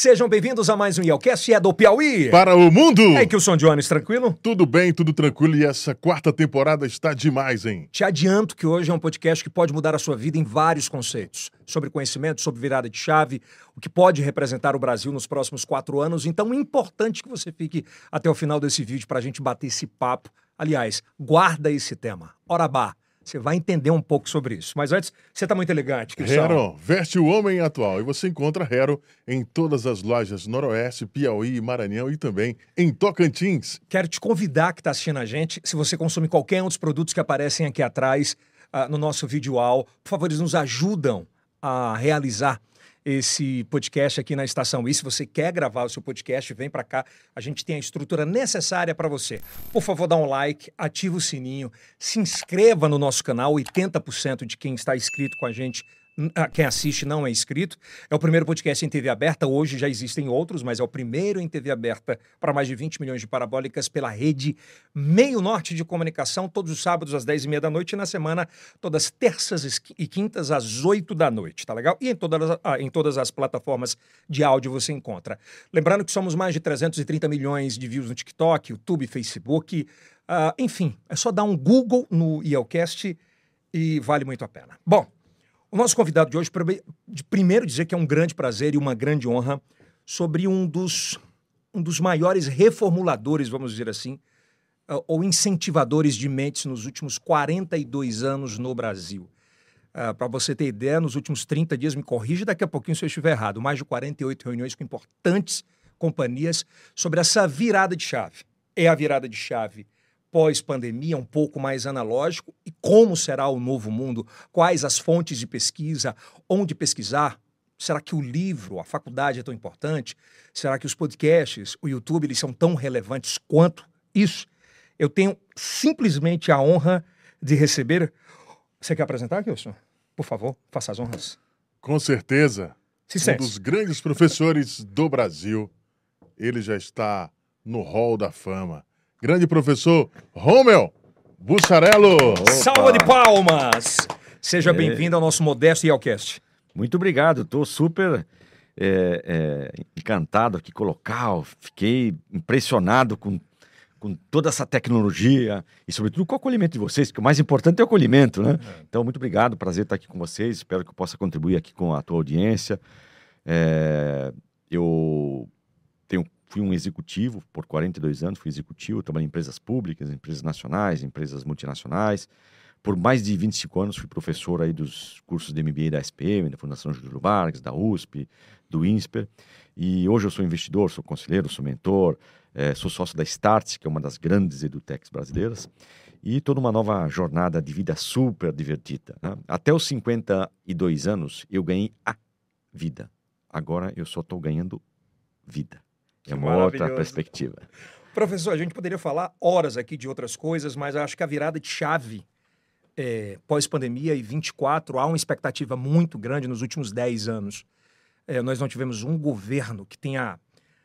Sejam bem-vindos a mais um Yelcast, é do Piauí. Para o mundo! É que o Jones, tranquilo? Tudo bem, tudo tranquilo e essa quarta temporada está demais, hein? Te adianto que hoje é um podcast que pode mudar a sua vida em vários conceitos. Sobre conhecimento, sobre virada de chave, o que pode representar o Brasil nos próximos quatro anos. Então é importante que você fique até o final desse vídeo para a gente bater esse papo. Aliás, guarda esse tema. Orabá. Você vai entender um pouco sobre isso. Mas antes, você está muito elegante, Cristiano. Hero, veste o homem atual. E você encontra Hero em todas as lojas Noroeste, Piauí, Maranhão e também em Tocantins. Quero te convidar que está assistindo a gente, se você consome qualquer um dos produtos que aparecem aqui atrás uh, no nosso vídeo por favor, eles nos ajudam a realizar esse podcast aqui na Estação E. Se você quer gravar o seu podcast, vem para cá. A gente tem a estrutura necessária para você. Por favor, dá um like, ativa o sininho, se inscreva no nosso canal. 80% de quem está inscrito com a gente quem assiste não é inscrito. É o primeiro podcast em TV aberta. Hoje já existem outros, mas é o primeiro em TV aberta para mais de 20 milhões de parabólicas pela rede Meio Norte de Comunicação, todos os sábados às 10 e meia da noite e na semana, todas terças e quintas às 8 da noite, tá legal? E em todas, ah, em todas as plataformas de áudio você encontra. Lembrando que somos mais de 330 milhões de views no TikTok, YouTube, Facebook. Uh, enfim, é só dar um Google no IELCast e vale muito a pena. Bom. O nosso convidado de hoje, primeiro dizer que é um grande prazer e uma grande honra sobre um dos, um dos maiores reformuladores, vamos dizer assim, uh, ou incentivadores de mentes nos últimos 42 anos no Brasil. Uh, Para você ter ideia, nos últimos 30 dias, me corrija daqui a pouquinho se eu estiver errado, mais de 48 reuniões com importantes companhias sobre essa virada de chave. É a virada de chave pós-pandemia, um pouco mais analógico, e como será o novo mundo, quais as fontes de pesquisa, onde pesquisar. Será que o livro, a faculdade é tão importante? Será que os podcasts, o YouTube, eles são tão relevantes quanto isso? Eu tenho simplesmente a honra de receber. Você quer apresentar, Kilson? Por favor, faça as honras. Com certeza. Se um sente. dos grandes professores do Brasil. Ele já está no hall da fama grande professor Romel Bussarello. Salva de palmas! Seja é... bem-vindo ao nosso modesto Yalcast. Muito obrigado, estou super é, é, encantado aqui com o local, fiquei impressionado com, com toda essa tecnologia e, sobretudo, com o acolhimento de vocês, que o mais importante é o acolhimento, né? É. Então, muito obrigado, prazer estar aqui com vocês, espero que eu possa contribuir aqui com a tua audiência. É, eu tenho fui um executivo por 42 anos, fui executivo, trabalhei em empresas públicas, empresas nacionais, empresas multinacionais. Por mais de 25 anos fui professor aí dos cursos de MBA da SPM, da Fundação Júlio Vargas, da USP, do INSPER. E hoje eu sou investidor, sou conselheiro, sou mentor, é, sou sócio da Starts, que é uma das grandes edutechs brasileiras. E estou numa nova jornada de vida super divertida. Né? Até os 52 anos eu ganhei a vida. Agora eu só estou ganhando vida. É uma outra perspectiva. Professor, a gente poderia falar horas aqui de outras coisas, mas acho que a virada de chave é, pós-pandemia e 24, há uma expectativa muito grande nos últimos 10 anos. É, nós não tivemos um governo que tenha,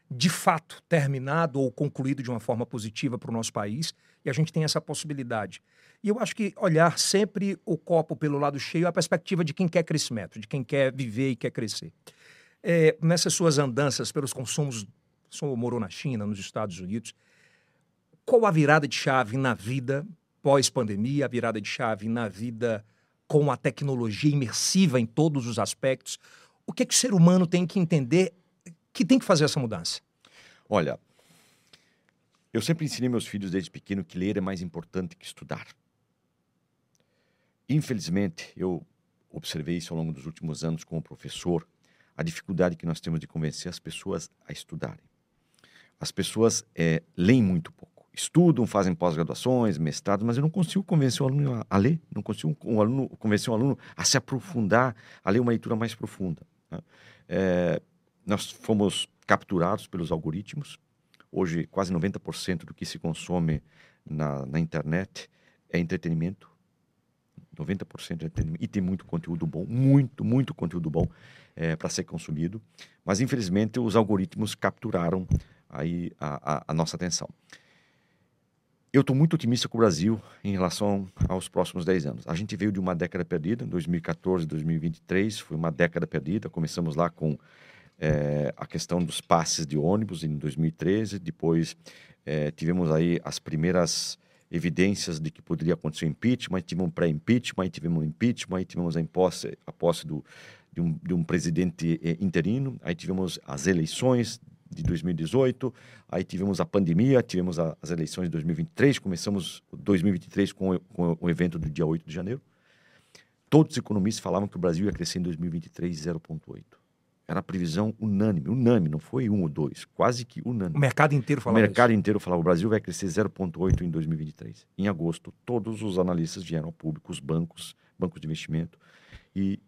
de fato, terminado ou concluído de uma forma positiva para o nosso país, e a gente tem essa possibilidade. E eu acho que olhar sempre o copo pelo lado cheio é a perspectiva de quem quer crescimento, de quem quer viver e quer crescer. É, nessas suas andanças pelos consumos o senhor morou na China, nos Estados Unidos. Qual a virada de chave na vida pós-pandemia, a virada de chave na vida com a tecnologia imersiva em todos os aspectos? O que é que o ser humano tem que entender que tem que fazer essa mudança? Olha, eu sempre ensinei meus filhos desde pequeno que ler é mais importante que estudar. Infelizmente, eu observei isso ao longo dos últimos anos como professor, a dificuldade que nós temos de convencer as pessoas a estudarem as pessoas é, leem muito pouco. Estudam, fazem pós-graduações, mestrados, mas eu não consigo convencer o aluno a, a ler, não consigo um aluno, convencer o aluno a se aprofundar, a ler uma leitura mais profunda. Né? É, nós fomos capturados pelos algoritmos. Hoje, quase 90% do que se consome na, na internet é entretenimento. 90% é entretenimento. E tem muito conteúdo bom, muito, muito conteúdo bom é, para ser consumido. Mas, infelizmente, os algoritmos capturaram aí a, a, a nossa atenção. Eu estou muito otimista com o Brasil em relação aos próximos 10 anos. A gente veio de uma década perdida, 2014, 2023, foi uma década perdida. Começamos lá com é, a questão dos passes de ônibus em 2013, depois é, tivemos aí as primeiras evidências de que poderia acontecer impeachment, tivemos um pré-impeachment, tivemos um impeachment, tivemos a posse, a posse do, de, um, de um presidente eh, interino, aí tivemos as eleições de 2018, aí tivemos a pandemia, tivemos a, as eleições de 2023, começamos 2023 com, com o evento do dia 8 de janeiro. Todos os economistas falavam que o Brasil ia crescer em 2023 0,8. Era a previsão unânime, unânime, não foi um ou dois, quase que unânime. O mercado inteiro falava O mercado isso. inteiro falava o Brasil vai crescer 0,8 em 2023. Em agosto, todos os analistas vieram ao público, os bancos, bancos de investimento, e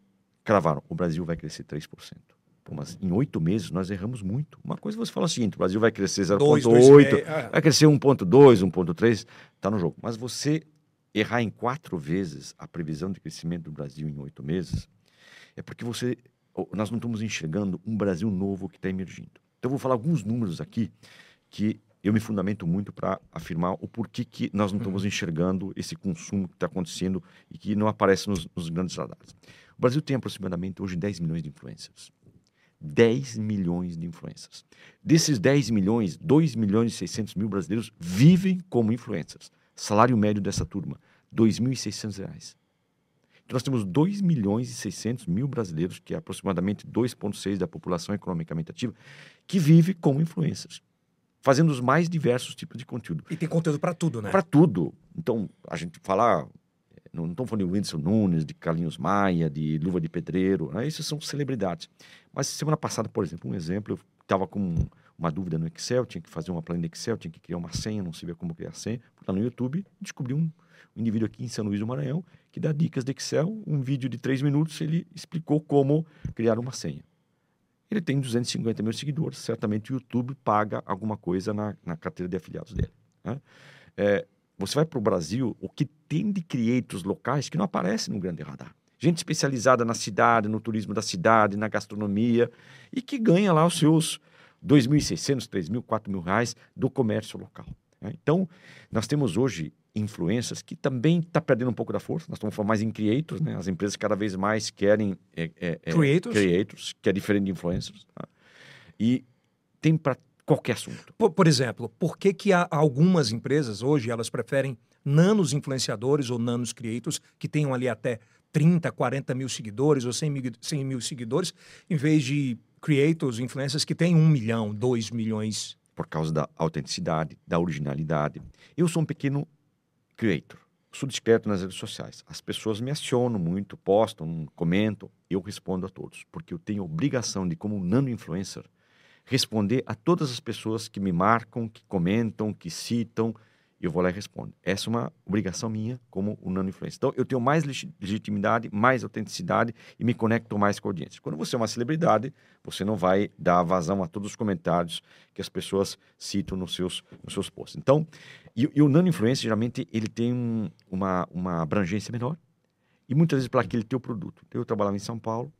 cravaram, o Brasil vai crescer 3%. Pô, mas em oito meses nós erramos muito. Uma coisa você fala o seguinte, o Brasil vai crescer Dois, 0,8, dois, é, vai crescer 1,2, 1,3, está no jogo. Mas você errar em quatro vezes a previsão de crescimento do Brasil em oito meses, é porque você nós não estamos enxergando um Brasil novo que está emergindo. Então, eu vou falar alguns números aqui que eu me fundamento muito para afirmar o porquê que nós não estamos enxergando esse consumo que está acontecendo e que não aparece nos, nos, grandes radares. O Brasil tem aproximadamente hoje 10 milhões de influencers. 10 milhões de influencers. Desses 10 milhões, 2 milhões e 600 mil brasileiros vivem como influencers. Salário médio dessa turma, R$ 2.600. Então, nós temos 2 milhões e 600 mil brasileiros, que é aproximadamente 2,6% da população economicamente ativa, que vive como influencers, fazendo os mais diversos tipos de conteúdo. E tem conteúdo para tudo, né? Para tudo. Então, a gente falar. Não estamos falando de Whindersson Nunes, de Carlinhos Maia, de Luva de Pedreiro, né? esses são celebridades. Mas semana passada, por exemplo, um exemplo, eu estava com uma dúvida no Excel, tinha que fazer uma planilha Excel, tinha que criar uma senha, não sabia como criar senha. Lá no YouTube, descobri um, um indivíduo aqui em São Luís do Maranhão que dá dicas de Excel, um vídeo de três minutos, ele explicou como criar uma senha. Ele tem 250 mil seguidores, certamente o YouTube paga alguma coisa na, na carteira de afiliados dele. Né? É, você vai para o Brasil, o que tem de creators locais que não aparece no grande radar. Gente especializada na cidade, no turismo da cidade, na gastronomia, e que ganha lá os seus 2.600, 3.000, 4.000 reais do comércio local. Né? Então, nós temos hoje influências que também está perdendo um pouco da força. Nós estamos falando mais em creators, né? As empresas cada vez mais querem é, é, creators. creators, que é diferente de influencers. Tá? E tem para qualquer assunto. Por, por, exemplo, por que, que há algumas empresas hoje elas preferem nanos influenciadores ou nanos creators que tenham ali até 30, 40 mil seguidores ou 100 mil, 100 mil seguidores, em vez de creators, influencers que têm um milhão, dois milhões? Por causa da autenticidade, da originalidade. Eu sou um pequeno creator. Sou discreto nas redes sociais. As pessoas me acionam muito, postam, comentam. Eu respondo a todos, porque eu tenho obrigação de, como nano influencer, responder a todas as pessoas que me marcam, que comentam, que citam. Eu vou lá e respondo. Essa é uma obrigação minha como um nano influencer. Então, eu tenho mais legitimidade, mais autenticidade e me conecto mais com a audiência. Quando você é uma celebridade, você não vai dar vazão a todos os comentários que as pessoas citam nos seus, nos seus posts. Então, e, e o nano influencer, geralmente, ele tem um, uma, uma abrangência menor e muitas vezes para aquele teu produto. Eu trabalhava em São Paulo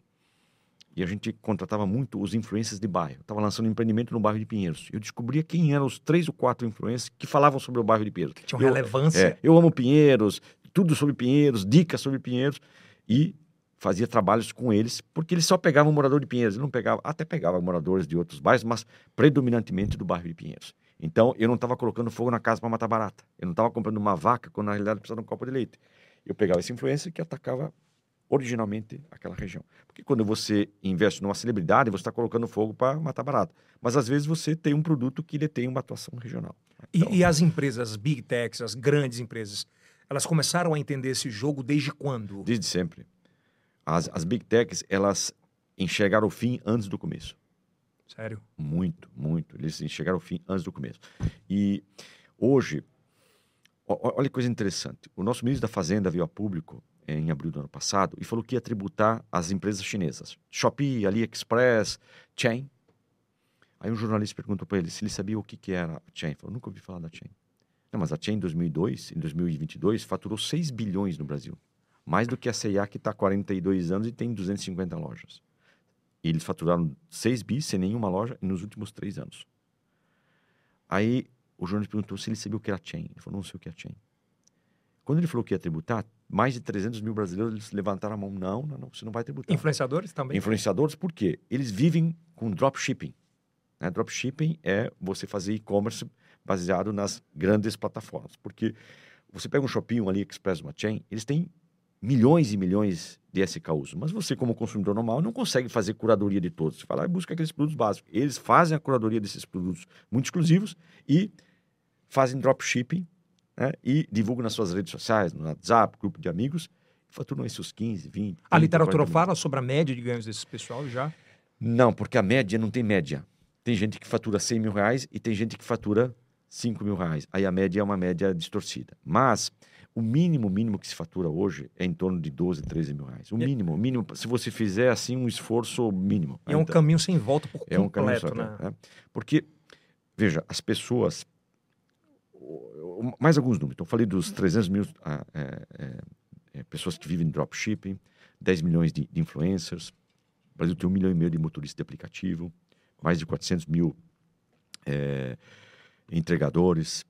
e a gente contratava muito os influencers de bairro. Estava lançando um empreendimento no bairro de Pinheiros. Eu descobria quem eram os três ou quatro influencers que falavam sobre o bairro de Pinheiros. Tinha relevância. É, eu amo Pinheiros, tudo sobre Pinheiros, dicas sobre Pinheiros. E fazia trabalhos com eles, porque eles só pegavam morador de Pinheiros. Ele não pegava, até pegava moradores de outros bairros, mas predominantemente do bairro de Pinheiros. Então, eu não estava colocando fogo na casa para matar barata. Eu não estava comprando uma vaca quando na realidade precisava de um copo de leite. Eu pegava esse influencer que atacava originalmente aquela região. Porque quando você investe numa celebridade, você está colocando fogo para matar barata. Mas às vezes você tem um produto que ele tem uma atuação regional. Então... E, e, as empresas, as big techs, as grandes empresas, elas começaram a entender esse jogo desde quando? Desde sempre. As, as big techs, elas enxergaram o fim antes do começo. Sério? Muito, muito. Eles enxergaram o fim antes do começo. E hoje, olha que coisa interessante. O nosso ministro da Fazenda veio a público em abril do ano passado e falou que ia tributar as empresas chinesas. Shopee, AliExpress, Chain. Aí um jornalista perguntou para ele se ele sabia o que, que era a Chain. Ele falou, nunca ouvi falar da Chain. Não, mas a Chain em 2002, em 2022, faturou 6 bilhões no Brasil. Mais do que a C&A que está há 42 anos e tem 250 lojas. E eles faturaram 6 bis sem nenhuma loja nos últimos três anos. Aí o jornalista perguntou se ele sabia o que era Chain. Ele falou, não sei o que é Chain. Quando ele falou que ia tributar, mais de 300 mil brasileiros levantaram a mão. Não, não, não, você não vai tributar. Influenciadores também? Influenciadores, por quê? Eles vivem com dropshipping. Né? Dropshipping é você fazer e-commerce baseado nas grandes plataformas. Porque você pega um Shopping, um AliExpress, uma Chain, eles têm milhões e milhões de SKUs. Mas você, como consumidor normal, não consegue fazer curadoria de todos. Você lá e busca aqueles produtos básicos. Eles fazem a curadoria desses produtos muito exclusivos e fazem dropshipping né? e divulgam nas suas redes sociais, no WhatsApp, grupo de amigos, faturam aí seus 15, 20. 30, A literatura 40 fala sobre a média de ganhos desse pessoal já? Não, porque a média não tem média. Tem gente que fatura 100 mil reais e tem gente que fatura 5 mil reais. Aí a média é uma média distorcida. Mas o mínimo, mínimo que se fatura hoje é em torno de 12, 13 mil reais. O mínimo, o mínimo, se você fizer assim um esforço mínimo. É um Então, caminho sem volta por é um caminho completo, só, né? né? Porque, veja, as pessoas. Mais alguns números. Então, falei dos 300 mil ah, é, é, é, pessoas que vivem em dropshipping, 10 milhões de, de influencers. O Brasil tem um milhão e meio de motoristas de aplicativo, mais de 400 mil é, entregadores.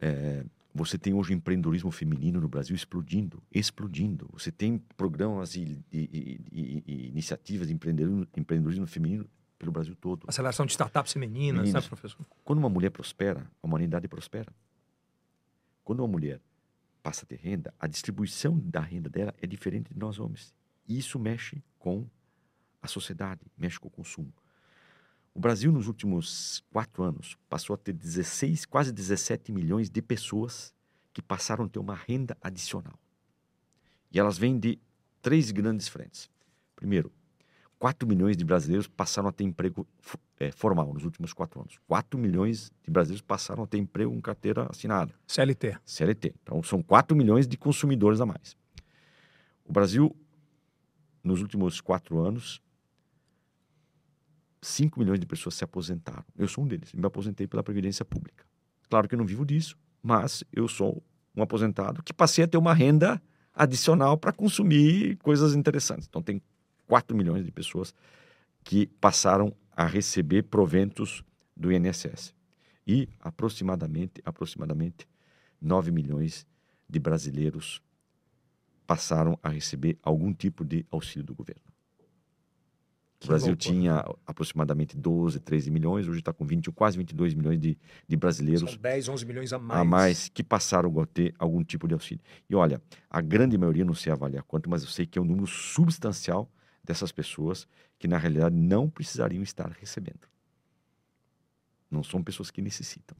É, você tem hoje empreendedorismo feminino no Brasil explodindo, explodindo. Você tem programas e, e- e- e- e iniciativas de empreendedorismo, empreendedorismo feminino pelo Brasil todo. Aceleração de startups femininas, Meninas. né, professor? Quando uma mulher prospera, a humanidade prospera. Quando uma mulher passa a ter renda, a distribuição da renda dela é diferente de nós homens. E isso mexe com a sociedade, mexe com o consumo. O Brasil, nos últimos quatro anos, passou a ter 16, quase 17 milhões de pessoas que passaram a ter uma renda adicional. E elas vêm de três grandes frentes. Primeiro, 4 milhões de brasileiros passaram a ter emprego eh, formal nos últimos quatro anos. 4 milhões de brasileiros passaram a ter emprego com carteira assinada, CLT. CLT. Então, são 4 milhões de consumidores a mais. O Brasil, nos últimos quatro anos, 5 milhões de pessoas se aposentaram. Eu sou um deles. Me aposentei pela Previdência Pública. Claro que eu não vivo disso, mas eu sou um aposentado que passei a ter uma renda adicional para consumir coisas interessantes. Então, tem 4 milhões de pessoas que passaram a receber proventos do INSS. E aproximadamente, aproximadamente 9 milhões de brasileiros passaram a receber algum tipo de auxílio do governo. Que o Brasil loucura. tinha aproximadamente 12, 13 milhões, hoje está com 20, quase 22 milhões de, de brasileiros São 10, 11 milhões a mais. a mais que passaram a ter algum tipo de auxílio. E olha, a grande maioria, não sei avaliar quanto, mas eu sei que é um número substancial dessas pessoas que, na realidade, não precisariam estar recebendo. Não são pessoas que necessitam.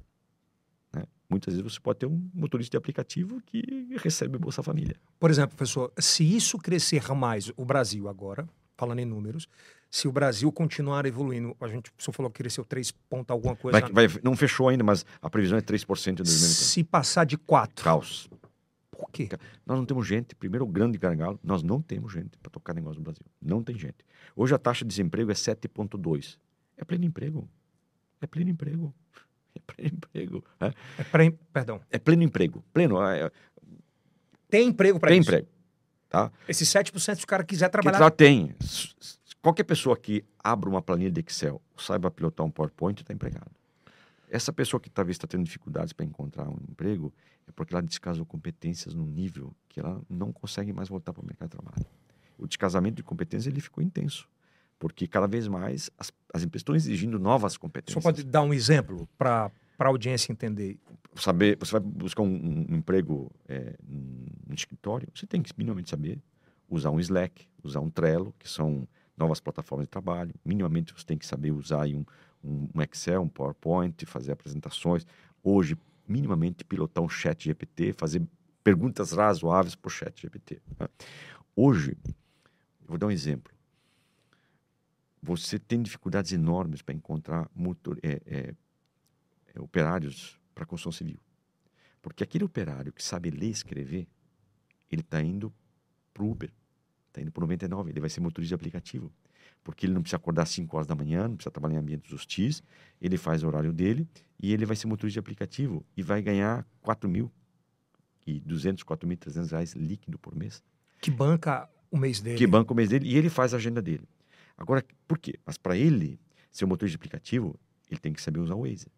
né? Muitas vezes você pode ter um motorista de aplicativo que recebe Bolsa Família. Por exemplo, professor, se isso crescer mais, o Brasil agora, falando em números, se o Brasil continuar evoluindo, a gente, o senhor falou que cresceu 3 ponto alguma coisa. Vai, vai- não fechou ainda, mas a previsão é 3% em 2020. se passar de 4, Caos. Quê? Nós não temos gente, primeiro o grande gargalo, nós não temos gente para tocar negócio no Brasil. Não tem gente. Hoje a taxa de desemprego é 7,2. É pleno emprego. É pleno emprego. É pleno emprego. É, É pra, perdão. é pleno emprego. Pleno. É, é, Tem emprego para tem isso? emprego. Tá? Esses 7% se o cara quiser Que trabalhar. lá tem. Qualquer pessoa que abra uma planilha de Excel, saiba pilotar um PowerPoint, está empregado. Essa pessoa que talvez está tendo dificuldades para encontrar um emprego é porque ela descasou competências num nível que ela não consegue mais voltar para o mercado de trabalho. O descasamento de competências ele ficou intenso, porque cada vez mais as, as empresas estão exigindo novas competências. senhor pode dar um exemplo para a audiência entender? saber, você vai buscar um, um emprego é, no escritório, você tem que minimamente saber usar um Slack, usar um Trello, que são novas plataformas de trabalho. Minimamente você tem que saber usar um, um Excel, um PowerPoint, fazer apresentações. Hoje, minimamente pilotar um chat GPT, fazer perguntas razoáveis para o chat GPT. né? Hoje, vou dar um exemplo. Você tem dificuldades enormes para encontrar motor, é, é, é, operários para construção civil. Porque aquele operário que sabe ler e escrever, ele está indo para o Uber, está indo para o 99, ele vai ser motorista de aplicativo. Porque ele não precisa acordar às 5 horas da manhã, não precisa trabalhar em ambientes hostis, ele faz o horário dele e ele vai ser motorista de aplicativo e vai ganhar 4 mil e 200, 4.300 reais líquido por mês Que banca o mês dele? que banca o mês dele e ele faz a agenda dele. Agora, por quê? Mas para ele ser um motorista de aplicativo, ele tem que saber usar o Waze.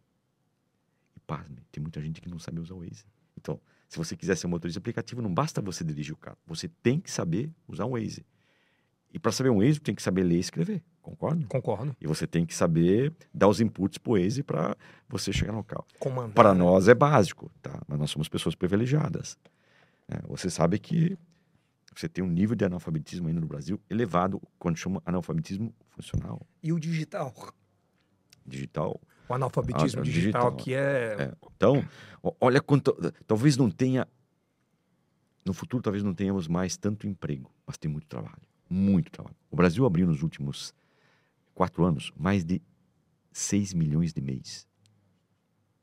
E pasme, tem muita gente que não sabe usar o Waze. Então, Se você quiser ser motorista aplicativo, não basta você dirigir o carro. Você tem que saber usar um Waze. E para saber um Waze, tem que saber ler e escrever. Concorda? Concordo. E você tem que saber dar os inputs para o Waze para você chegar no local. Para nós é básico, tá? Mas nós somos pessoas privilegiadas. É, você sabe que você tem um nível de analfabetismo ainda no Brasil elevado, quando chama analfabetismo funcional. E o digital? Digital. O analfabetismo Ah, digital, digital. que é... É. Então, olha quanto. Talvez não tenha. No futuro, talvez não tenhamos mais tanto emprego, mas tem muito trabalho. Muito trabalho. O Brasil abriu nos últimos quatro anos mais de 6 milhões de mês.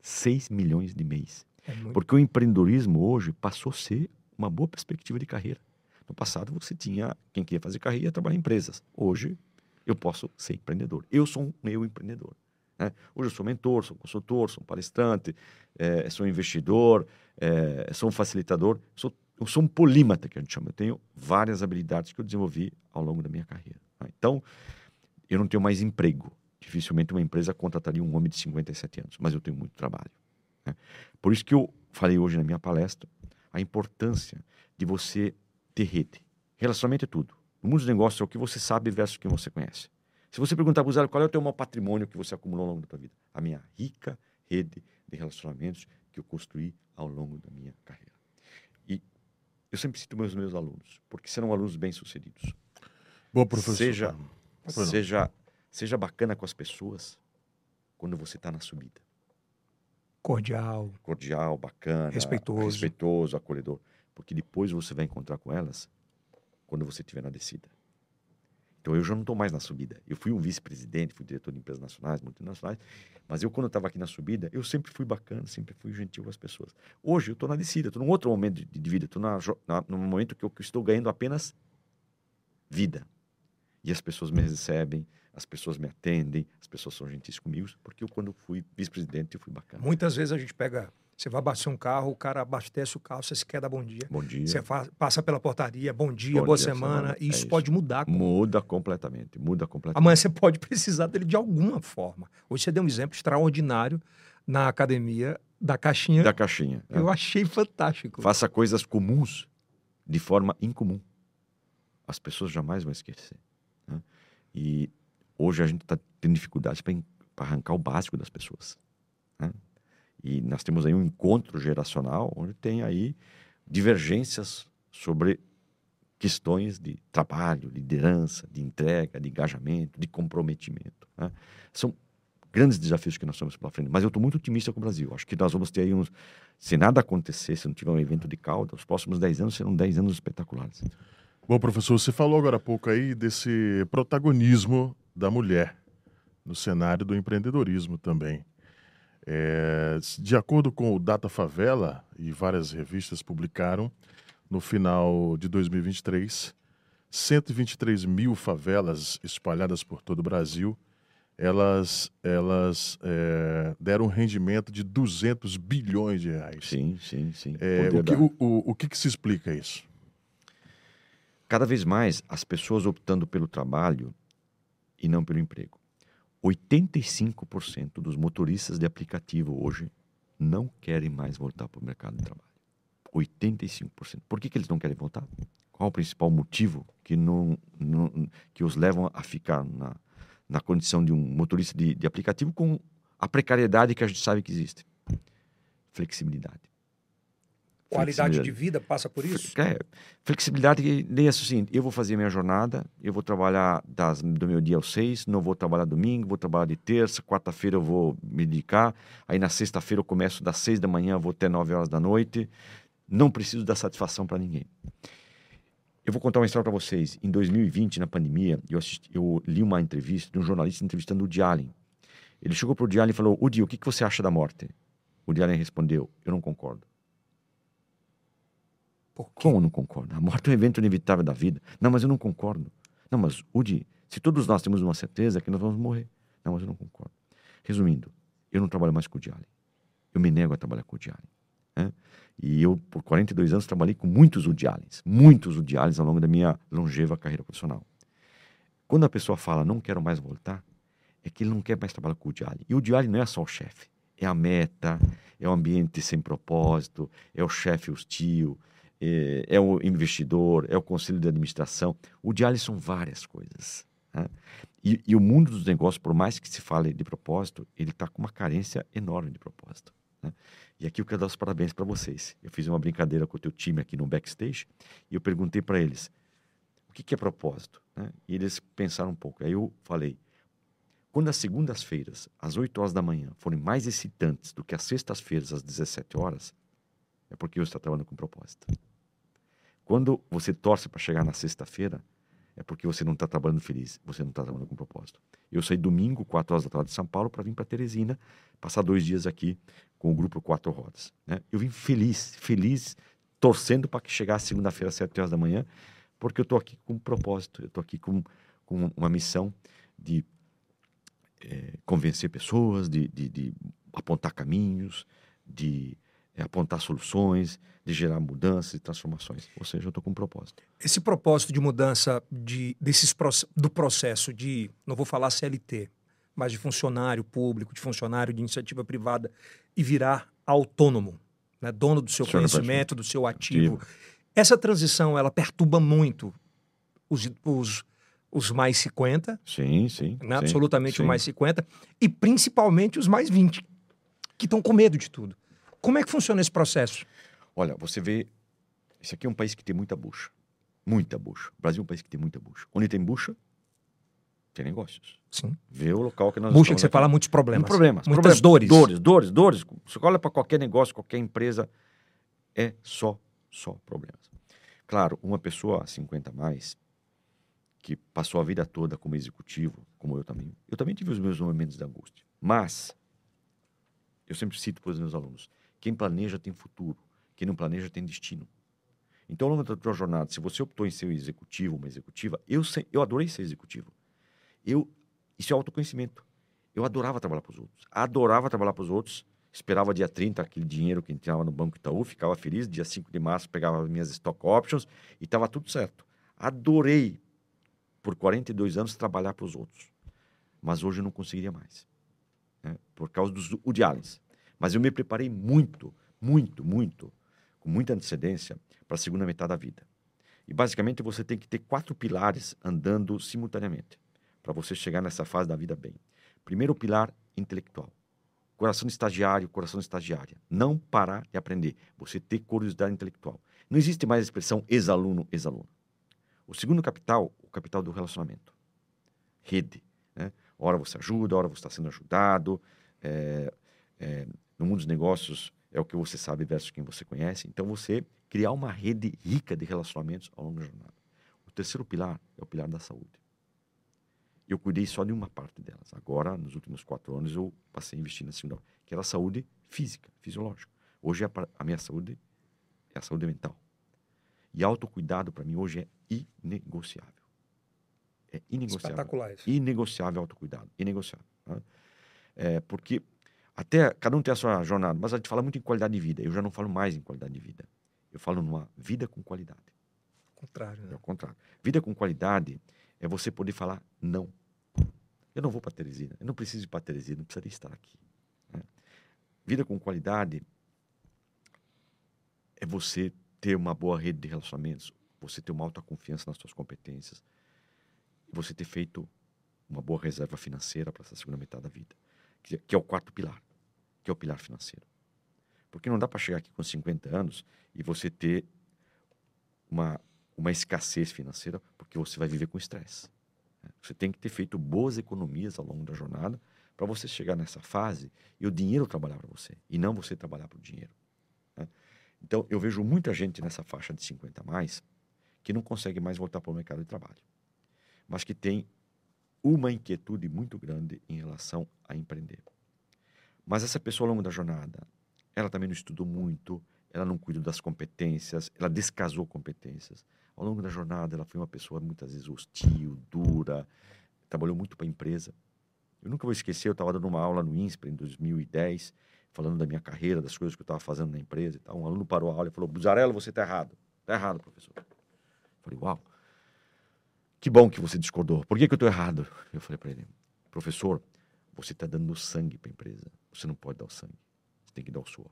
6 milhões de mês. é Porque o empreendedorismo hoje passou a ser uma boa perspectiva de carreira. No passado, você tinha quem queria fazer carreira trabalhar em empresas. Hoje, eu posso ser empreendedor. Eu sou um meio empreendedor. né? Hoje, eu sou mentor, sou consultor, sou um palestrante, eh, sou investidor, eh, sou um facilitador. Sou, eu sou um polímata, que a gente chama. Eu tenho várias habilidades que eu desenvolvi ao longo da minha carreira. tá? Então, eu não tenho mais emprego. Dificilmente uma empresa contrataria um homem de 57 anos, mas eu tenho muito trabalho. né? Por isso que eu falei hoje na minha palestra a importância de você ter rede. Relacionamento é tudo. No mundo dos negócios é o que você sabe versus o que você conhece. Se você perguntar para o qual é o teu maior patrimônio que você acumulou ao longo da tua vida, a minha rica rede de relacionamentos que eu construí ao longo da minha carreira. Eu sempre cito meus meus alunos, porque serão alunos bem-sucedidos. Professor. Seja, não. seja, seja bacana com as pessoas quando você está na subida Cordial. cordial, bacana, Respeitoso. respeitoso, acolhedor, porque depois você vai encontrar com elas quando você estiver na descida. Então eu já não estou mais na subida. Eu fui um vice-presidente, fui diretor de empresas nacionais, multinacionais, mas eu quando estava aqui na subida, eu sempre fui bacana, sempre fui gentil com as pessoas. Hoje eu estou na descida, estou num outro momento de, de vida, estou num momento que eu estou ganhando apenas vida. E as pessoas me recebem, as pessoas me atendem, as pessoas são gentis comigo, porque eu quando fui vice-presidente eu fui bacana. Muitas vezes a gente pega... Você vai abastecer um carro, o cara abastece o carro, você se quer dar bom dia. Bom dia. Você fa- passa pela portaria, bom dia, Bom boa dia, semana. semana. E É isso, isso. pode mudar. Muda completamente, muda completamente. Amanhã você pode precisar dele de alguma forma. Hoje você deu um exemplo extraordinário na academia da caixinha. Da caixinha. é. Eu achei fantástico. Faça coisas comuns de forma incomum. As pessoas jamais vão esquecer. né? E hoje a gente está tendo dificuldades para arrancar o básico das pessoas. né? E nós temos aí um encontro geracional onde tem aí divergências sobre questões de trabalho, liderança, de entrega, de engajamento, de comprometimento. né? São grandes desafios que nós temos pela frente. Mas eu estou muito otimista com o Brasil. Acho que nós vamos ter aí uns. Se nada acontecer, se não tiver um evento de cauda, os próximos 10 anos serão 10 anos espetaculares. Bom, professor, você falou agora há pouco aí desse protagonismo da mulher no cenário do empreendedorismo também. É, de acordo com o Data Favela, e várias revistas publicaram, no final de 2023, 123 mil favelas espalhadas por todo o Brasil, elas, elas é, deram um rendimento de 200 bilhões de reais. Sim, sim, sim. É, o, que, o, o, o que que se explica isso? Cada vez mais as pessoas optando pelo trabalho e não pelo emprego. 85% dos motoristas de aplicativo hoje não querem mais voltar para o mercado de trabalho. 85%. Por que, que eles não querem voltar? Qual o principal motivo que, não, não- que os levam a ficar na, na condição de um motorista de, de aplicativo com a precariedade que a gente sabe que existe? Flexibilidade. Qualidade de vida passa por isso? É, flexibilidade nem é assim, eu vou fazer minha jornada, eu vou trabalhar das, do meu dia aos seis, não vou trabalhar domingo, vou trabalhar de terça, quarta-feira eu vou me dedicar, aí na sexta-feira eu começo das seis da manhã, vou até nove horas da noite, não preciso dar satisfação para ninguém. Eu vou contar uma história para vocês. Em 2020, na pandemia, eu, assisti, eu li uma entrevista de um jornalista entrevistando o Woody Allen. Ele chegou para o Woody Allen e falou, Woody, o que, que você acha da morte? O Woody Allen respondeu, eu não concordo. Por quê? Como não concordo? A morte é um evento inevitável da vida. Não, mas eu não concordo. Não, mas, Udi, se todos nós temos uma certeza que nós vamos morrer. Não, mas eu não concordo. Resumindo, eu não trabalho mais com o Diário. Eu me nego a trabalhar com o Diário. Né? E eu, por 42 anos, trabalhei com muitos Woody Allens. Muitos Woody Allens ao longo da minha longeva carreira profissional. Quando a pessoa fala, não quero mais voltar, é que ele não quer mais trabalhar com o Woody Allen. E o Woody Allen não é só o chefe. É a meta, é o ambiente sem propósito, é o chefe hostil, é, é, o investidor, é o conselho de administração. O diálogo são várias coisas. Né? E, e, o mundo dos negócios, por mais que se fale de propósito, ele está com uma carência enorme de propósito. Né? E aqui eu quero dar os parabéns para vocês. Eu fiz uma brincadeira com o teu time aqui no backstage e eu perguntei para eles o que, que é propósito. Né? E eles pensaram um pouco. Aí eu falei, quando as segundas-feiras, às 8 horas da manhã, forem mais excitantes do que as sextas-feiras, às 17 horas, é porque você está trabalhando com propósito. Quando você torce para chegar na sexta-feira, é porque você não está trabalhando feliz, você não está trabalhando com propósito. Eu saí domingo, 4 horas da tarde de São Paulo, para vir para Teresina, passar dois dias aqui com o grupo Quatro Rodas. Né? Eu vim feliz, feliz, torcendo para que chegasse segunda-feira, às 7 horas da manhã, porque eu estou aqui com propósito, eu estou aqui com, com uma missão de é, convencer pessoas, de, de, de, apontar caminhos, de é, apontar soluções, de gerar mudanças e transformações. Ou seja, eu estou com um propósito. Esse propósito de mudança de, desses, do processo de, não vou falar CLT, mas de funcionário público, de funcionário de iniciativa privada e virar autônomo, né? dono do seu conhecimento, do seu ativo. ativo. Essa transição, ela perturba muito os, os os mais 50. Sim, sim. Né? sim Absolutamente sim. os mais 50. E principalmente os mais 20, que estão com medo de tudo. Como é que funciona esse processo? Olha, você vê. Esse aqui é um país que tem muita bucha. Muita bucha. O Brasil é um país que tem muita bucha. Onde tem bucha, tem negócios. Sim. Vê o local que nós Bucha que você aqui. fala muitos problemas. problemas. Muitas problemas. dores. Dores, dores, dores. Você olha para qualquer negócio, qualquer empresa, é só, só problemas. Claro, uma pessoa 50 a mais, que passou a vida toda como executivo, como eu também, eu também tive os meus momentos de angústia. Mas, eu sempre cito para os meus alunos: quem planeja tem futuro, quem não planeja tem destino. Então, ao longo da tua jornada, se você optou em ser um executivo, uma executiva, eu, eu adorei ser executivo. Eu, isso é autoconhecimento. Eu adorava trabalhar para os outros. Adorava trabalhar para os outros. Esperava dia 30 aquele dinheiro que entrava no Banco Itaú, ficava feliz. Dia 5 de março pegava as minhas stock options e estava tudo certo. Adorei por 42 anos trabalhar para os outros. Mas hoje eu não conseguiria mais. Né? Por causa dos Woody Allens. Mas eu me preparei muito, muito, muito, com muita antecedência para a segunda metade da vida. E basicamente você tem que ter quatro pilares andando simultaneamente para você chegar nessa fase da vida bem. Primeiro pilar intelectual. Coração estagiário, coração estagiária. Não parar de aprender. Você ter curiosidade intelectual. Não existe mais a expressão ex-aluno, ex-aluno. O segundo capital, o capital do relacionamento. Rede. Né? Ora você ajuda, ora você está sendo ajudado. É, é, no mundo dos negócios é o que você sabe versus quem você conhece. Então você criar uma rede rica de relacionamentos ao longo da jornada. O terceiro pilar é o pilar da saúde. Eu cuidei só de uma parte delas. Agora, nos últimos quatro anos, eu passei a investir na segunda, que era a saúde física, fisiológica. Hoje a, minha saúde é a saúde mental. E autocuidado, para mim, hoje é inegociável. É inegociável. Espetacular isso. Inegociável autocuidado. Inegociável. Né? É, porque até cada um tem a sua jornada, mas a gente fala muito em qualidade de vida. Eu já não falo mais em qualidade de vida. Eu falo numa vida com qualidade. Contrário, né? É o contrário. Vida com qualidade é você poder falar não. Eu não vou para Teresina. Eu não preciso ir para Teresina. Não precisaria estar aqui. Né? Vida com qualidade é você ter uma boa rede de relacionamentos, você ter uma alta confiança nas suas competências, você ter feito uma boa reserva financeira para essa segunda metade da vida, que, é o quarto pilar, que é o pilar financeiro. Porque não dá para chegar aqui com 50 anos e você ter uma, uma escassez financeira, porque você vai viver com estresse. Né? Você tem que ter feito boas economias ao longo da jornada para você chegar nessa fase e o dinheiro trabalhar para você, e não você trabalhar para o dinheiro. Então, eu vejo muita gente nessa faixa de 50 a mais que não consegue mais voltar para o mercado de trabalho, mas que tem uma inquietude muito grande em relação a empreender. Mas essa pessoa, ao longo da jornada, ela também não estudou muito, ela não cuidou das competências, ela descasou competências. Ao longo da jornada, ela foi uma pessoa muitas vezes hostil, dura, trabalhou muito para a empresa. Eu nunca vou esquecer, eu estava dando uma aula no INSPER em 2010 falando da minha carreira, das coisas que eu estava fazendo na empresa e tal. Um aluno parou a aula e falou: Buzarello, você está errado. Está errado, professor. Eu falei: Uau, que bom que você discordou. Por que, que eu estou errado? Eu falei para ele: Professor, você está dando sangue para a empresa. você não pode dar o sangue. Você tem que dar o suor.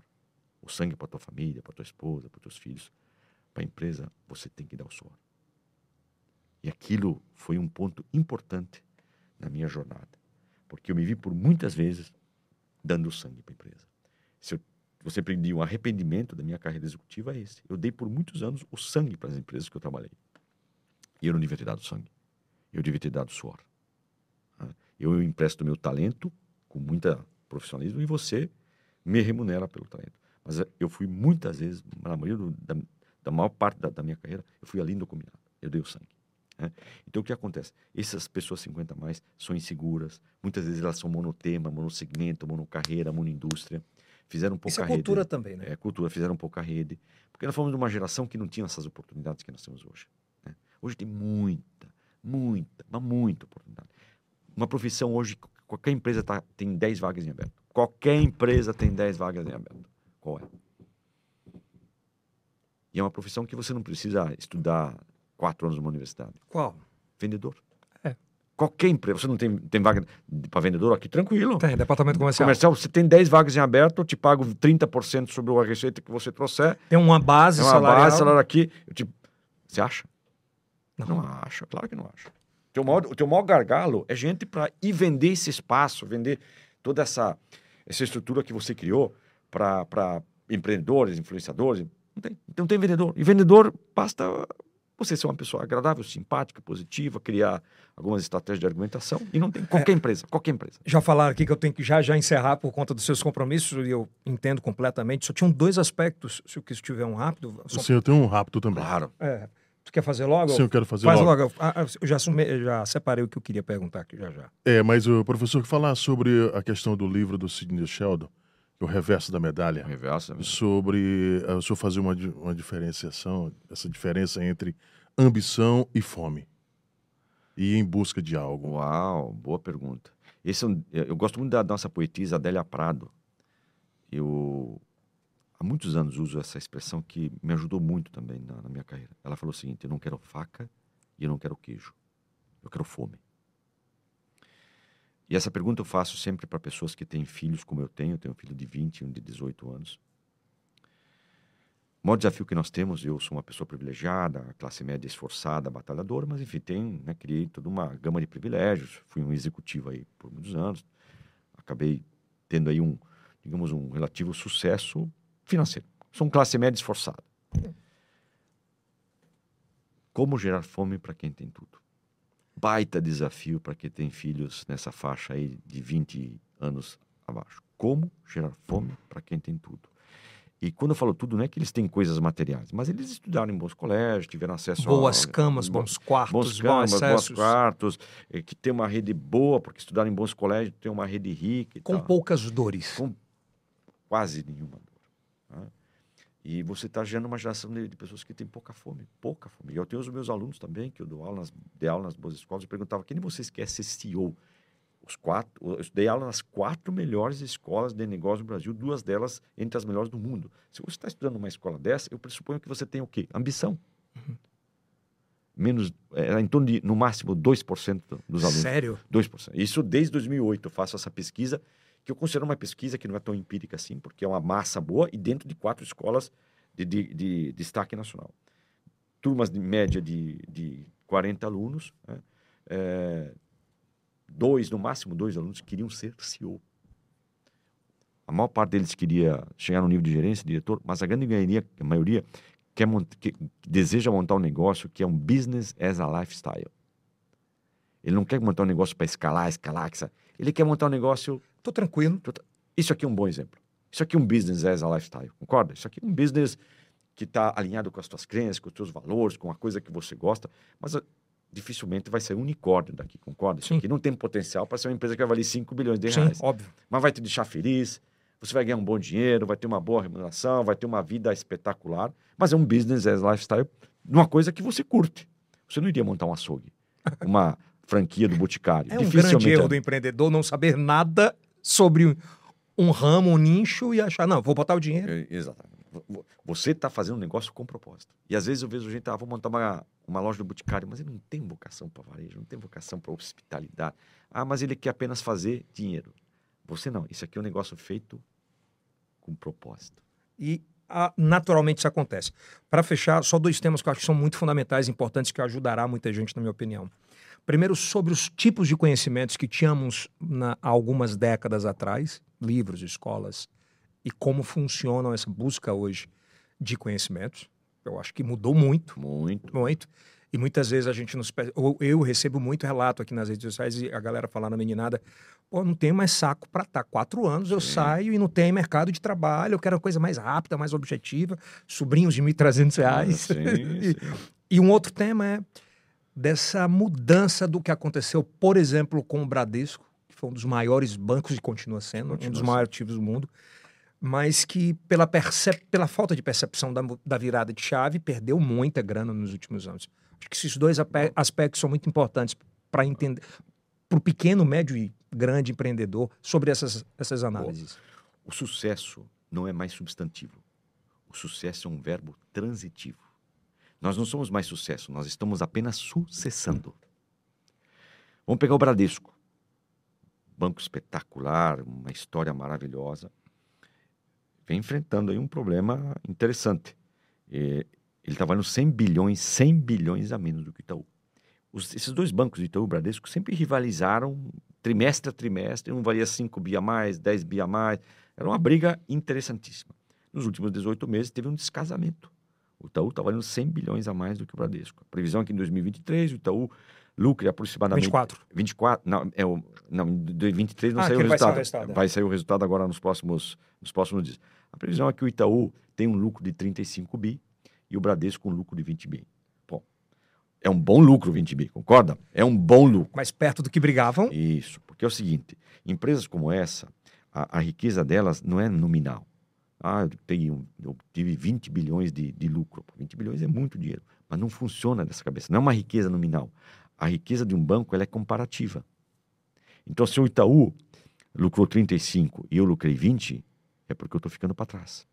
O sangue para tua família, para tua esposa, para teus filhos. Para a empresa, você tem que dar o suor. E aquilo foi um ponto importante na minha jornada, porque eu me vi por muitas vezes dando sangue para a empresa. Se eu, você pedir um arrependimento da minha carreira executiva, é esse. Eu dei por muitos anos o sangue para as empresas que eu trabalhei. E eu não devia ter dado sangue. Eu devia ter dado suor. Eu empresto meu talento com muita profissionalismo e você me remunera pelo talento. Mas eh, eu fui muitas vezes, na maioria do, da, da maior parte da, da, minha carreira, eu fui ali no combinado. Eu dei o sangue. Né? Então o que acontece? Essas pessoas 50 mais são inseguras. Muitas vezes elas são monotema, monossegmento, monocarreira, monoindústria. Fizeram pouco Isso é cultura também, né? É cultura, fizeram um pouco a rede. Porque nós fomos de uma geração que não tinha essas oportunidades que nós temos hoje. Hoje tem muita, muita, mas muita oportunidade. Uma profissão hoje, qualquer empresa tá, tem 10 vagas em aberto. Qualquer empresa tem 10 vagas em aberto. Qual é? E é uma profissão que você não precisa estudar quatro anos numa universidade. Qual? Vendedor. É. Qualquer empresa. Você não tem, tem vaga para vendedor aqui? Tranquilo. Tem, departamento comercial. Comercial, você tem 10 vagas em aberto, eu te pago 30% sobre a receita que você trouxer. Tem uma base tem uma salarial. base salário aqui. Eu te... Você acha? Não. não acho, claro que não acho. O teu maior, o teu maior gargalo é gente para ir vender esse espaço, vender toda essa, essa estrutura que você criou para empreendedores, influenciadores. Não tem, não tem vendedor. E vendedor basta você ser uma pessoa agradável, simpática, positiva, criar algumas estratégias de argumentação. E não tem qualquer é, empresa, qualquer empresa. Já falaram aqui que eu tenho que já já encerrar por conta dos seus compromissos e eu entendo completamente. Só tinham dois aspectos, se eu quis tiver um rápido. Só... Sim, eu tenho um rápido também. Claro. É. Tu quer fazer logo? Sim, eu quero fazer Faz logo. logo. Ah, eu já, sume, já separei o que eu queria perguntar aqui já já. É, mas o professor, falar sobre a questão do livro do Sidney Sheldon, o reverso da medalha. O reverso. Sobre o senhor fazer uma, uma diferenciação, essa diferença entre ambição e fome. E em busca de algo. Uau, boa pergunta. Esse é um, eu gosto muito da nossa poetisa Adélia Prado. Eu há muitos anos uso essa expressão que me ajudou muito também na, na minha carreira. Ela falou o seguinte: eu não quero faca e eu não quero queijo. Eu quero fome. E essa pergunta eu faço sempre para pessoas que têm filhos como eu tenho. Eu tenho um filho de 20 e um de 18 anos. O maior desafio que nós temos, eu sou uma pessoa privilegiada, classe média esforçada, batalhadora, mas enfim, tem, né, criei toda uma gama de privilégios. Fui um executivo aí por muitos anos. Acabei tendo aí um, digamos, um relativo sucesso financeiro. Sou um classe média esforçada. Como gerar fome para quem tem tudo? Baita desafio para quem tem filhos nessa faixa aí de 20 anos abaixo. Como gerar fome para quem tem tudo? E quando eu falo tudo, não é que eles têm coisas materiais, mas eles estudaram em bons colégios, tiveram acesso boas a... camas, bons quartos, bons, camas, bons, bons quartos, que tem uma rede boa, porque estudaram em bons colégios, tem uma rede rica Com tal. poucas dores. Com quase nenhuma dor. Né? E você está gerando uma geração de, de, pessoas que têm pouca fome, pouca fome. E eu tenho os meus alunos também, que eu dou aula nas, dei aula nas boas escolas, eu perguntava, quem de vocês quer ser CEO? Os quatro, eu dei aula nas quatro melhores escolas de negócio do Brasil, duas delas entre as melhores do mundo. Se você está estudando numa escola dessa, eu pressuponho que você tem o quê? Ambição. Uhum. Menos, era em torno de, no máximo, 2% dos alunos. Sério? 2%. Isso desde 2008 eu faço essa pesquisa, que eu considero uma pesquisa que não é tão empírica assim, porque é uma massa boa e dentro de quatro escolas de, de, de, de destaque nacional. Turmas de média de, de 40 alunos, né? é, dois, no máximo dois alunos queriam ser CEO. A maior parte deles queria chegar no nível de gerência, diretor, mas a grande maioria, a maioria quer que, deseja montar um negócio que é um business as a lifestyle. Ele não quer montar um negócio para escalar, escalar, ele quer montar um negócio. Tô tranquilo. Isso aqui é um bom exemplo. Isso aqui é um business as a lifestyle, concorda? Isso aqui é um business que está alinhado com as tuas crenças, com os teus valores, com a coisa que você gosta, mas dificilmente vai ser um unicórnio daqui, concorda? Isso Sim. aqui não tem potencial para ser uma empresa que vai valer 5 bilhões de Sim, reais. óbvio. Mas vai te deixar feliz, você vai ganhar um bom dinheiro, vai ter uma boa remuneração, vai ter uma vida espetacular, mas é um business as lifestyle, uma coisa que você curte. Você não iria montar um açougue, uma franquia do Boticário. É um grande erro do empreendedor não saber nada sobre um ramo, um nicho e achar, não, vou botar o dinheiro. Exatamente. Você está fazendo um negócio com propósito. E às vezes eu vejo gente, ah, vou montar uma, uma loja do Boticário, mas ele não tem vocação para varejo, não tem vocação para hospitalidade. Ah, mas ele quer apenas fazer dinheiro. Você não. Isso aqui é um negócio feito com propósito. E ah, naturalmente isso acontece. Para fechar, só dois temas que eu acho que são muito fundamentais importantes que ajudará muita gente, na minha opinião. Primeiro, sobre os tipos de conhecimentos que tínhamos na, algumas décadas atrás, livros, escolas, e como funcionam essa busca hoje de conhecimentos. Eu acho que mudou muito. Muito. Muito. E muitas vezes a gente nos. Eu, eu recebo muito relato aqui nas redes sociais e a galera falando na meninada: pô, não tenho mais saco para estar. Tá. Quatro anos eu saio e não tenho mercado de trabalho, eu quero uma coisa mais rápida, mais objetiva. Sobrinhos de 1.300 reais. Ah, sim, e, sim. e um outro tema é dessa mudança do que aconteceu, por exemplo, com o Bradesco, que foi um dos maiores bancos e continua sendo, continua um dos maiores ativos do mundo mas que pela, percep pela falta de percepção da, da virada de chave perdeu muita grana nos últimos anos. Acho que esses dois aspectos são muito importantes para entender para o pequeno, médio e grande empreendedor sobre essas, essas análises. O sucesso não é mais substantivo. O sucesso é um verbo transitivo. Nós não somos mais sucesso, nós estamos apenas sucessando. Vamos pegar o Bradesco. Banco espetacular, uma história maravilhosa vem enfrentando aí um problema interessante. ele está valendo 100 bilhões, 100 bilhões a menos do que Itaú. Os, esses dois bancos, Itaú e Bradesco, sempre rivalizaram trimestre a trimestre, um valia 5 bi a mais, 10 bi a mais. Era uma briga interessantíssima. Nos últimos 18 meses teve um descasamento. O Itaú está valendo 100 bilhões a mais do que o Bradesco. A previsão é que em 2023 o Itaú lucre aproximadamente... 24. 24, não, é o, não em 2023 não ah, saiu o resultado. Vai sair o resultado, é. vai sair o resultado agora nos próximos, nos próximos dias. A previsão é que o Itaú tem um lucro de 35 bi e o Bradesco um lucro de 20 bi. Bom, é um bom lucro 20 bi, concorda? É um bom lucro. Mais perto do que brigavam? Isso, porque é o seguinte, empresas como essa, a, a riqueza delas não é nominal. Ah, eu, tenho, eu tive 20 bilhões de, de lucro. 20 bilhões é muito dinheiro, mas não funciona dessa cabeça. Não é uma riqueza nominal. A riqueza de um banco ela é comparativa. Então, se o Itaú lucrou 35 e eu lucrei 20, é porque eu estou ficando para trás.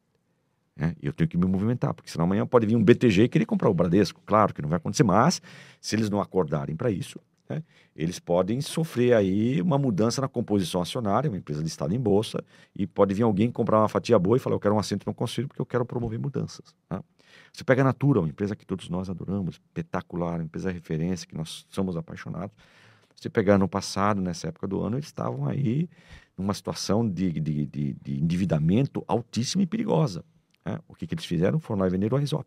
É, eu tenho que me movimentar, porque senão amanhã pode vir um BTG e querer comprar o Bradesco. Claro que não vai acontecer, mas se eles não acordarem para isso, né, eles podem sofrer aí uma mudança na composição acionária, uma empresa listada em bolsa, e pode vir alguém comprar uma fatia boa e falar: Eu quero um assento no conselho porque eu quero promover mudanças. Tá? Você pega a Natura, uma empresa que todos nós adoramos, espetacular, uma empresa referência, que nós somos apaixonados. Você pegar no passado, nessa época do ano, eles estavam aí numa situação de, de, de, de endividamento altíssima e perigosa. Né? O que, que eles fizeram? Foram lá e venderam a Resop,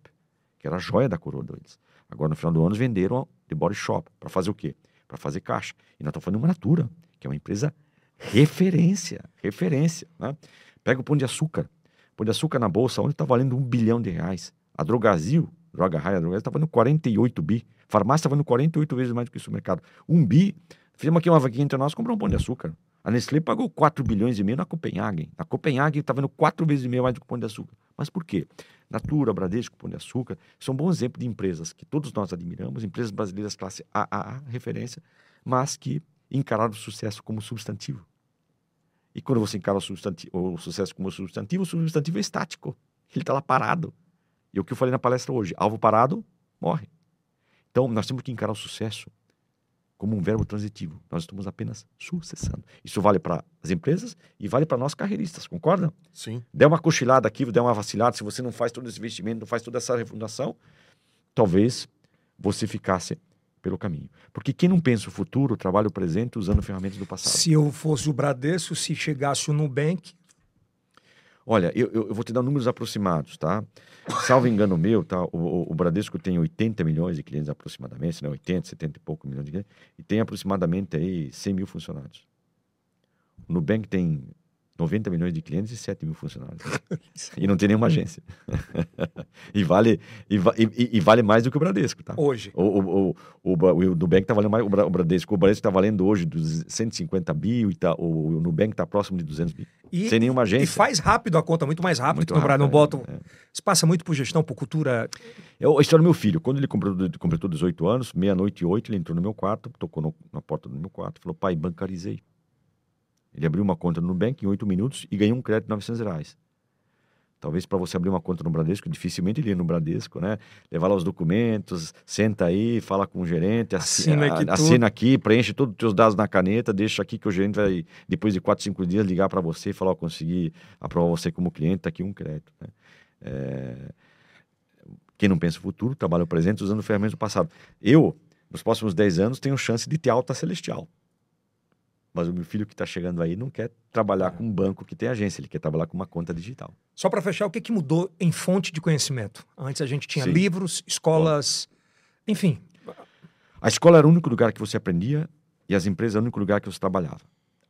que era a joia da coroa deles. Agora, no final do ano, venderam The Body Shop. Para fazer o quê? Para fazer caixa. E nós estamos falando de uma Natura, que é uma empresa referência. Referência. Né? Pega o Pão de Açúcar. Pão de Açúcar na Bolsa, onde está valendo um bilhão de reais. A Drogazil, Droga Raia, Drogazil, está valendo 48 bi. Farmácia está valendo 48 vezes mais do que isso no mercado. Um bi. Fizemos aqui uma vaquinha entre nós, comprou um Pão de Açúcar. A Nestlé pagou 4 bilhões e meio na Copenhague. A Copenhague está vendo 4 vezes e meio mais do que o Pão de Açúcar. Mas por quê? Natura, Bradesco, Pão de Açúcar são bons exemplos de empresas que todos nós admiramos, empresas brasileiras classe AAA, referência, mas que encararam o sucesso como substantivo. E quando você encara o, o sucesso como substantivo, o substantivo é estático. Ele está lá parado. E o que eu falei na palestra hoje, alvo parado, morre. Então, nós temos que encarar o sucesso como um verbo transitivo. Nós estamos apenas sucessando. Isso vale para as empresas e vale para nós carreiristas, concorda? Sim. Der uma cochilada aqui, der uma vacilada, se você não faz todo esse investimento, não faz toda essa refundação, talvez você ficasse pelo caminho. Porque quem não pensa o futuro, trabalha o presente usando ferramentas do passado. Se eu fosse o Bradesco, se chegasse o Nubank, Olha, eu, eu, vou te dar números aproximados, tá? Salvo engano meu, tá? O, o, Bradesco tem 80 milhões de clientes aproximadamente, né? 80, 70 e pouco milhões de clientes, e tem aproximadamente aí 100 mil funcionários. O Nubank tem 90 milhões de clientes e 7 mil funcionários. e não tem nenhuma agência. e, vale, e, e, e, vale mais do que o Bradesco, tá? Hoje. O, o, o, o, Nubank está valendo mais, o Bradesco, o Bradesco está valendo hoje dos 150 bi, tá, o, o Nubank está próximo de 200 bi. E, sem nenhuma agência. E faz rápido a conta, muito mais rápido muito que no Brasil. Não botam. É. Isso passa muito por gestão, por cultura. É a história do meu filho. Quando ele completou, completou 18 anos, meia-noite e oito, ele entrou no meu quarto, tocou no, na porta do meu quarto, falou: pai, bancarizei. Ele abriu uma conta no Nubank em oito minutos e ganhou um crédito de 900 reais. Talvez para você abrir uma conta no Bradesco, dificilmente ele ia no Bradesco, né? Levar lá os documentos, senta aí, fala com o gerente, assina, aqui assina aqui, preenche todos os teus dados na caneta, deixa aqui que o gerente vai, depois de quatro, cinco dias, ligar para você e falar, ó, consegui aprovar você como cliente, tá aqui um crédito. Né? É, Quem não pensa no futuro, trabalha o presente usando ferramentas do passado. Eu, nos próximos 10 anos, tenho chance de ter alta celestial. Mas o meu filho que está chegando aí não quer trabalhar com um banco que tem agência, ele quer trabalhar com uma conta digital. Só para fechar, o que, que mudou em fonte de conhecimento? Antes a gente tinha Sim. livros, escolas, enfim. A escola era o único lugar que você aprendia e as empresas era o único lugar que você trabalhava.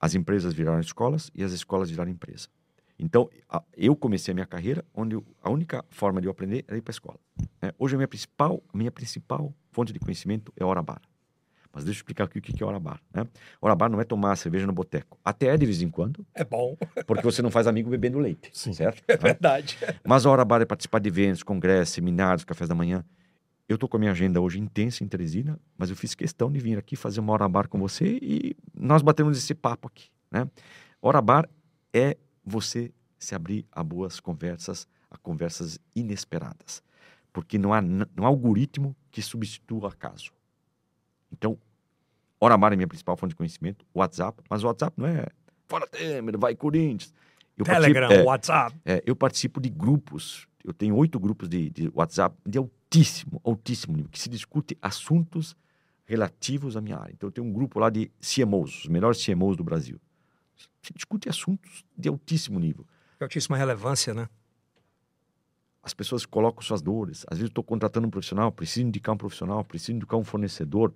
As empresas viraram escolas e as escolas viraram empresa. Então, a- eu comecei a minha carreira onde eu- a única forma de eu aprender era ir para a escola. né? Hoje, a minha principal, a minha principal fonte de conhecimento é hora bar. Mas deixa eu explicar aqui o que é hora bar. Né? Hora bar não é tomar cerveja no boteco. Até é de vez em quando, É bom, porque você não faz amigo bebendo leite, Sim. certo? é verdade. Mas a hora bar é participar de eventos, congressos, seminários, cafés da manhã. Eu tô com a minha agenda hoje intensa em Teresina, mas eu fiz questão de vir aqui fazer uma hora bar com você e nós batemos esse papo aqui, né? Hora bar é você se abrir a boas conversas, a conversas inesperadas, porque não há não há algoritmo que substitua o acaso. Então, hora é minha principal fonte de conhecimento, o WhatsApp, mas o WhatsApp não é fora Temer, vai Corinthians. Eu Telegram, é, WhatsApp. é, eu participo de grupos, eu tenho oito grupos de, de WhatsApp de altíssimo, altíssimo nível, que se discute assuntos relativos à minha área. Então, eu tenho um grupo lá de CMOs, os melhores CMOs do Brasil. Se discute assuntos de altíssimo nível. De altíssima relevância, né? As pessoas colocam suas dores. Às vezes, eu estou contratando um profissional, preciso indicar um profissional, preciso indicar um fornecedor.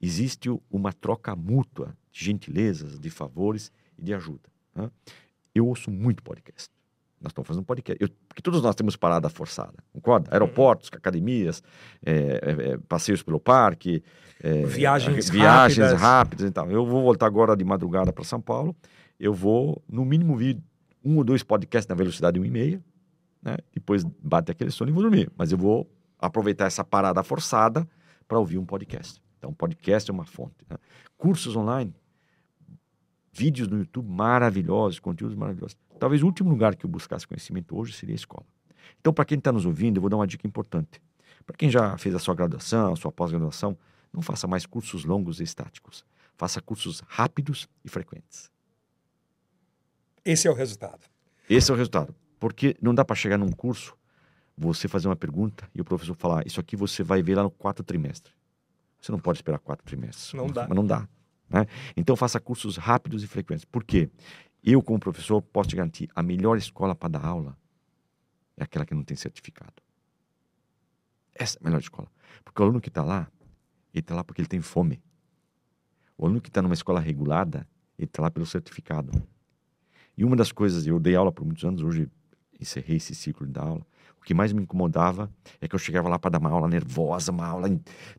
Existe uma troca mútua de gentilezas, de favores e de ajuda. né? Eu ouço muito podcast. Nós estamos fazendo podcast. Eu, porque todos nós temos parada forçada, concorda? Aeroportos, academias, é, é, é, passeios pelo parque, é, Viagens viagens rápidas. rápidas e tal. Eu vou voltar agora de madrugada para São Paulo. Eu vou, no mínimo, vir um ou dois podcasts na velocidade 1,5, né? Depois bate aquele sono e vou dormir. Mas eu vou aproveitar essa parada forçada para ouvir um podcast. Então, podcast é uma fonte. né? Cursos online, vídeos no YouTube maravilhosos, conteúdos maravilhosos. Talvez o último lugar que eu buscasse conhecimento hoje seria a escola. Então, para quem está nos ouvindo, eu vou dar uma dica importante. Para quem já fez a sua graduação, a sua pós-graduação, não faça mais cursos longos e estáticos. Faça cursos rápidos e frequentes. Esse é o resultado. Esse é o resultado. Porque não dá para chegar num curso, você fazer uma pergunta e o professor falar: Isso aqui você vai ver lá no quarto trimestre. Você não pode esperar quatro trimestres. Não dá. Mas não dá. né? Então faça cursos rápidos e frequentes. Por quê? Eu, como professor, posso te garantir: a melhor escola para dar aula é aquela que não tem certificado. Essa é a melhor escola. Porque o aluno que está lá, ele está lá porque ele tem fome. O aluno que está numa escola regulada, ele está lá pelo certificado. E uma das coisas, eu dei aula por muitos anos, hoje encerrei esse ciclo de dar aula. O que mais me incomodava é que eu chegava lá para dar uma aula nervosa, uma aula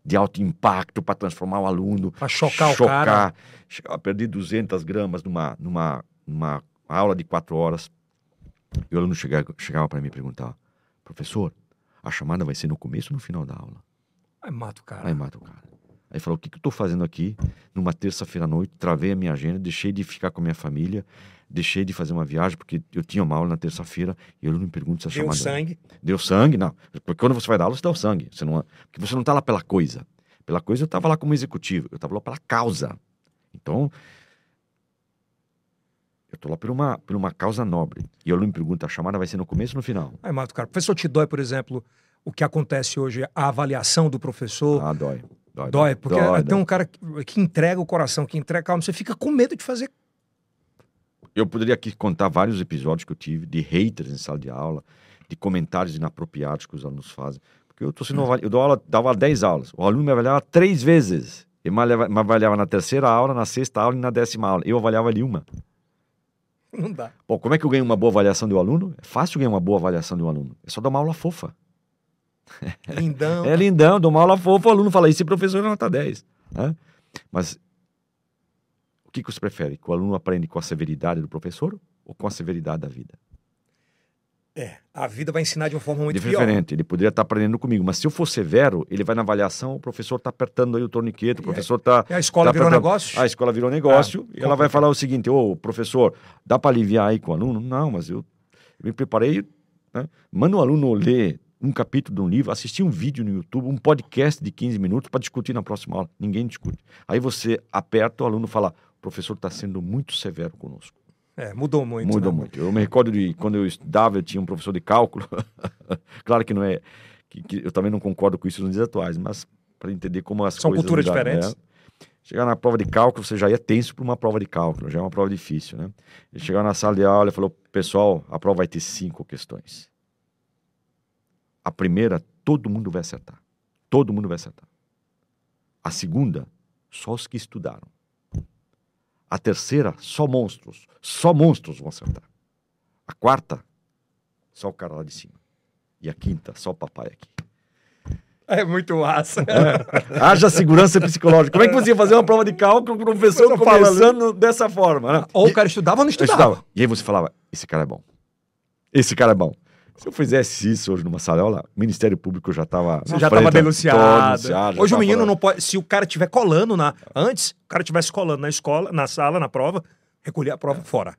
de alto impacto para transformar o aluno. Pra chocar o cara. Chegava a perder 200 gramas numa, numa, numa aula de quatro horas. E o aluno chegava, chegava para mim e perguntava: professor, a chamada vai ser no começo ou no final da aula? Aí mata o cara. Aí mata o cara. Aí falou: o que, que eu estou fazendo aqui numa terça-feira à noite? Travei a minha agenda, deixei de ficar com a minha família, deixei de fazer uma viagem, porque eu tinha uma aula na terça-feira e ele me pergunta se a Deu chamada. sangue. Deu sangue? Não. Porque quando você vai dar aula, você dá o sangue. Você não, porque você não está lá pela coisa. Pela coisa, eu estava lá como executivo, eu estava lá pela causa. Então, eu estou lá por uma, por uma causa nobre. E o aluno me pergunta: a chamada vai ser no começo ou no final? Aí mata o cara. Professor, te dói, por exemplo, o que acontece hoje, a avaliação do professor. Ah, dói. Dói, Dói, porque dói, tem dói. um cara que, que entrega o coração, que entrega calma, você fica com medo de fazer. Eu poderia aqui contar vários episódios que eu tive de haters em sala de aula, de comentários inapropriados que os alunos fazem. Porque eu tô sendo avali... eu dou aula, dava 10 aulas. O aluno me avaliava três vezes. Ele me avaliava, na terceira aula, na sexta aula e na décima aula. Eu avaliava ali uma. Não dá. Pô, como é que eu ganho uma boa avaliação do aluno? É fácil ganhar uma boa avaliação do aluno. É só dar uma aula fofa. Lindão. É lindão, dou uma aula fofa, o aluno fala, esse professor é nota 10. né? Mas o que, que você prefere? Que o aluno aprende com a severidade do professor ou com a severidade da vida? É, a vida vai ensinar de uma forma muito pior. Diferente, ele poderia estar aprendendo comigo, mas se eu for severo, ele vai na avaliação, o professor está apertando aí o torniquete, o professor está. E a escola tá virou apertando- negócio? A escola virou negócio Ah, e ela vai falar o seguinte: ô professor, dá para aliviar aí com o aluno? Não, mas eu, eu me preparei, Né? Manda o aluno ler um capítulo de um livro, assistir um vídeo no YouTube, um podcast de 15 minutos para discutir na próxima aula. Ninguém discute. Aí você aperta, o aluno fala: o professor está sendo muito severo conosco. É, mudou muito. Mudou né? muito. Eu me recordo de quando eu estudava, eu tinha um professor de cálculo. claro que não é. Que, que eu também não concordo com isso nos dias atuais, mas para entender como as São coisas. culturas mudaram, diferentes. né? Chegar na prova de cálculo, você já ia tenso para uma prova de cálculo, já é uma prova difícil, né? Ele chegava na sala de aula e falou: pessoal, a prova vai ter cinco questões. A primeira, todo mundo vai acertar. Todo mundo vai acertar. A segunda, só os que estudaram. A terceira, só monstros. Só monstros vão acertar. A quarta, só o cara lá de cima. E a quinta, só o papai aqui. É muito massa. Haja segurança psicológica. Como é que você ia fazer uma prova de cálculo com o professor começando dessa forma? Né? Ou E- o cara estudava ou não estudava. estudava. E aí você falava, esse cara é bom. Esse cara é bom. Se eu fizesse isso hoje numa sala de aula, o Ministério Público já estava. Você já estava denunciado. Hoje o menino não pode. Se o cara estiver colando na. Antes, o cara estivesse colando na escola, na sala, na prova, recolher a prova fora.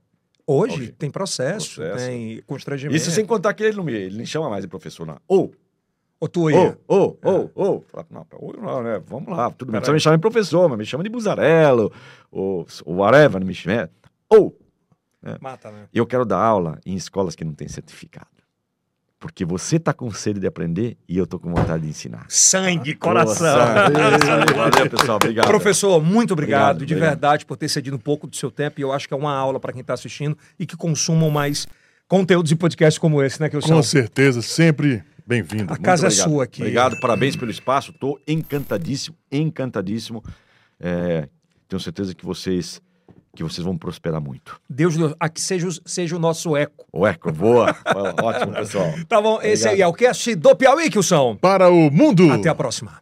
Hoje, Hoje. tem processo, Processo. tem constrangimento. Isso sem contar que ele não, me- ele nem chama mais de professor, não. Ou, Ou tu ou, ia. ou, ou, ou. Não, ou não, né? Vamos lá, tudo bem. Precisa me chamar de professor, mas me chama de buzarelo, ou, ou whatever, não me chama. Ou, Mata, né? eu quero dar aula em escolas que não têm certificado. Porque você tá com sede de aprender e eu tô com vontade de ensinar. Sangue, coração. Nossa. Valeu, pessoal. Obrigado. Professor, muito obrigado, Obrigado, de obrigado. verdade, por ter cedido um pouco do seu tempo. E eu acho que é uma aula para quem está assistindo e que consumam mais conteúdos e podcasts como esse, né, que eu Com certeza, sempre bem-vindo. A casa é sua aqui. Obrigado, parabéns pelo espaço. Tô encantadíssimo, encantadíssimo. É, tenho certeza que vocês que vocês vão prosperar muito. Deus, aqui seja, o- seja o nosso eco. O Eco, boa. Ótimo, pessoal. Tá bom, esse Obrigado. aí é o cast do Piauí, Kilson. Para o mundo! Até a próxima.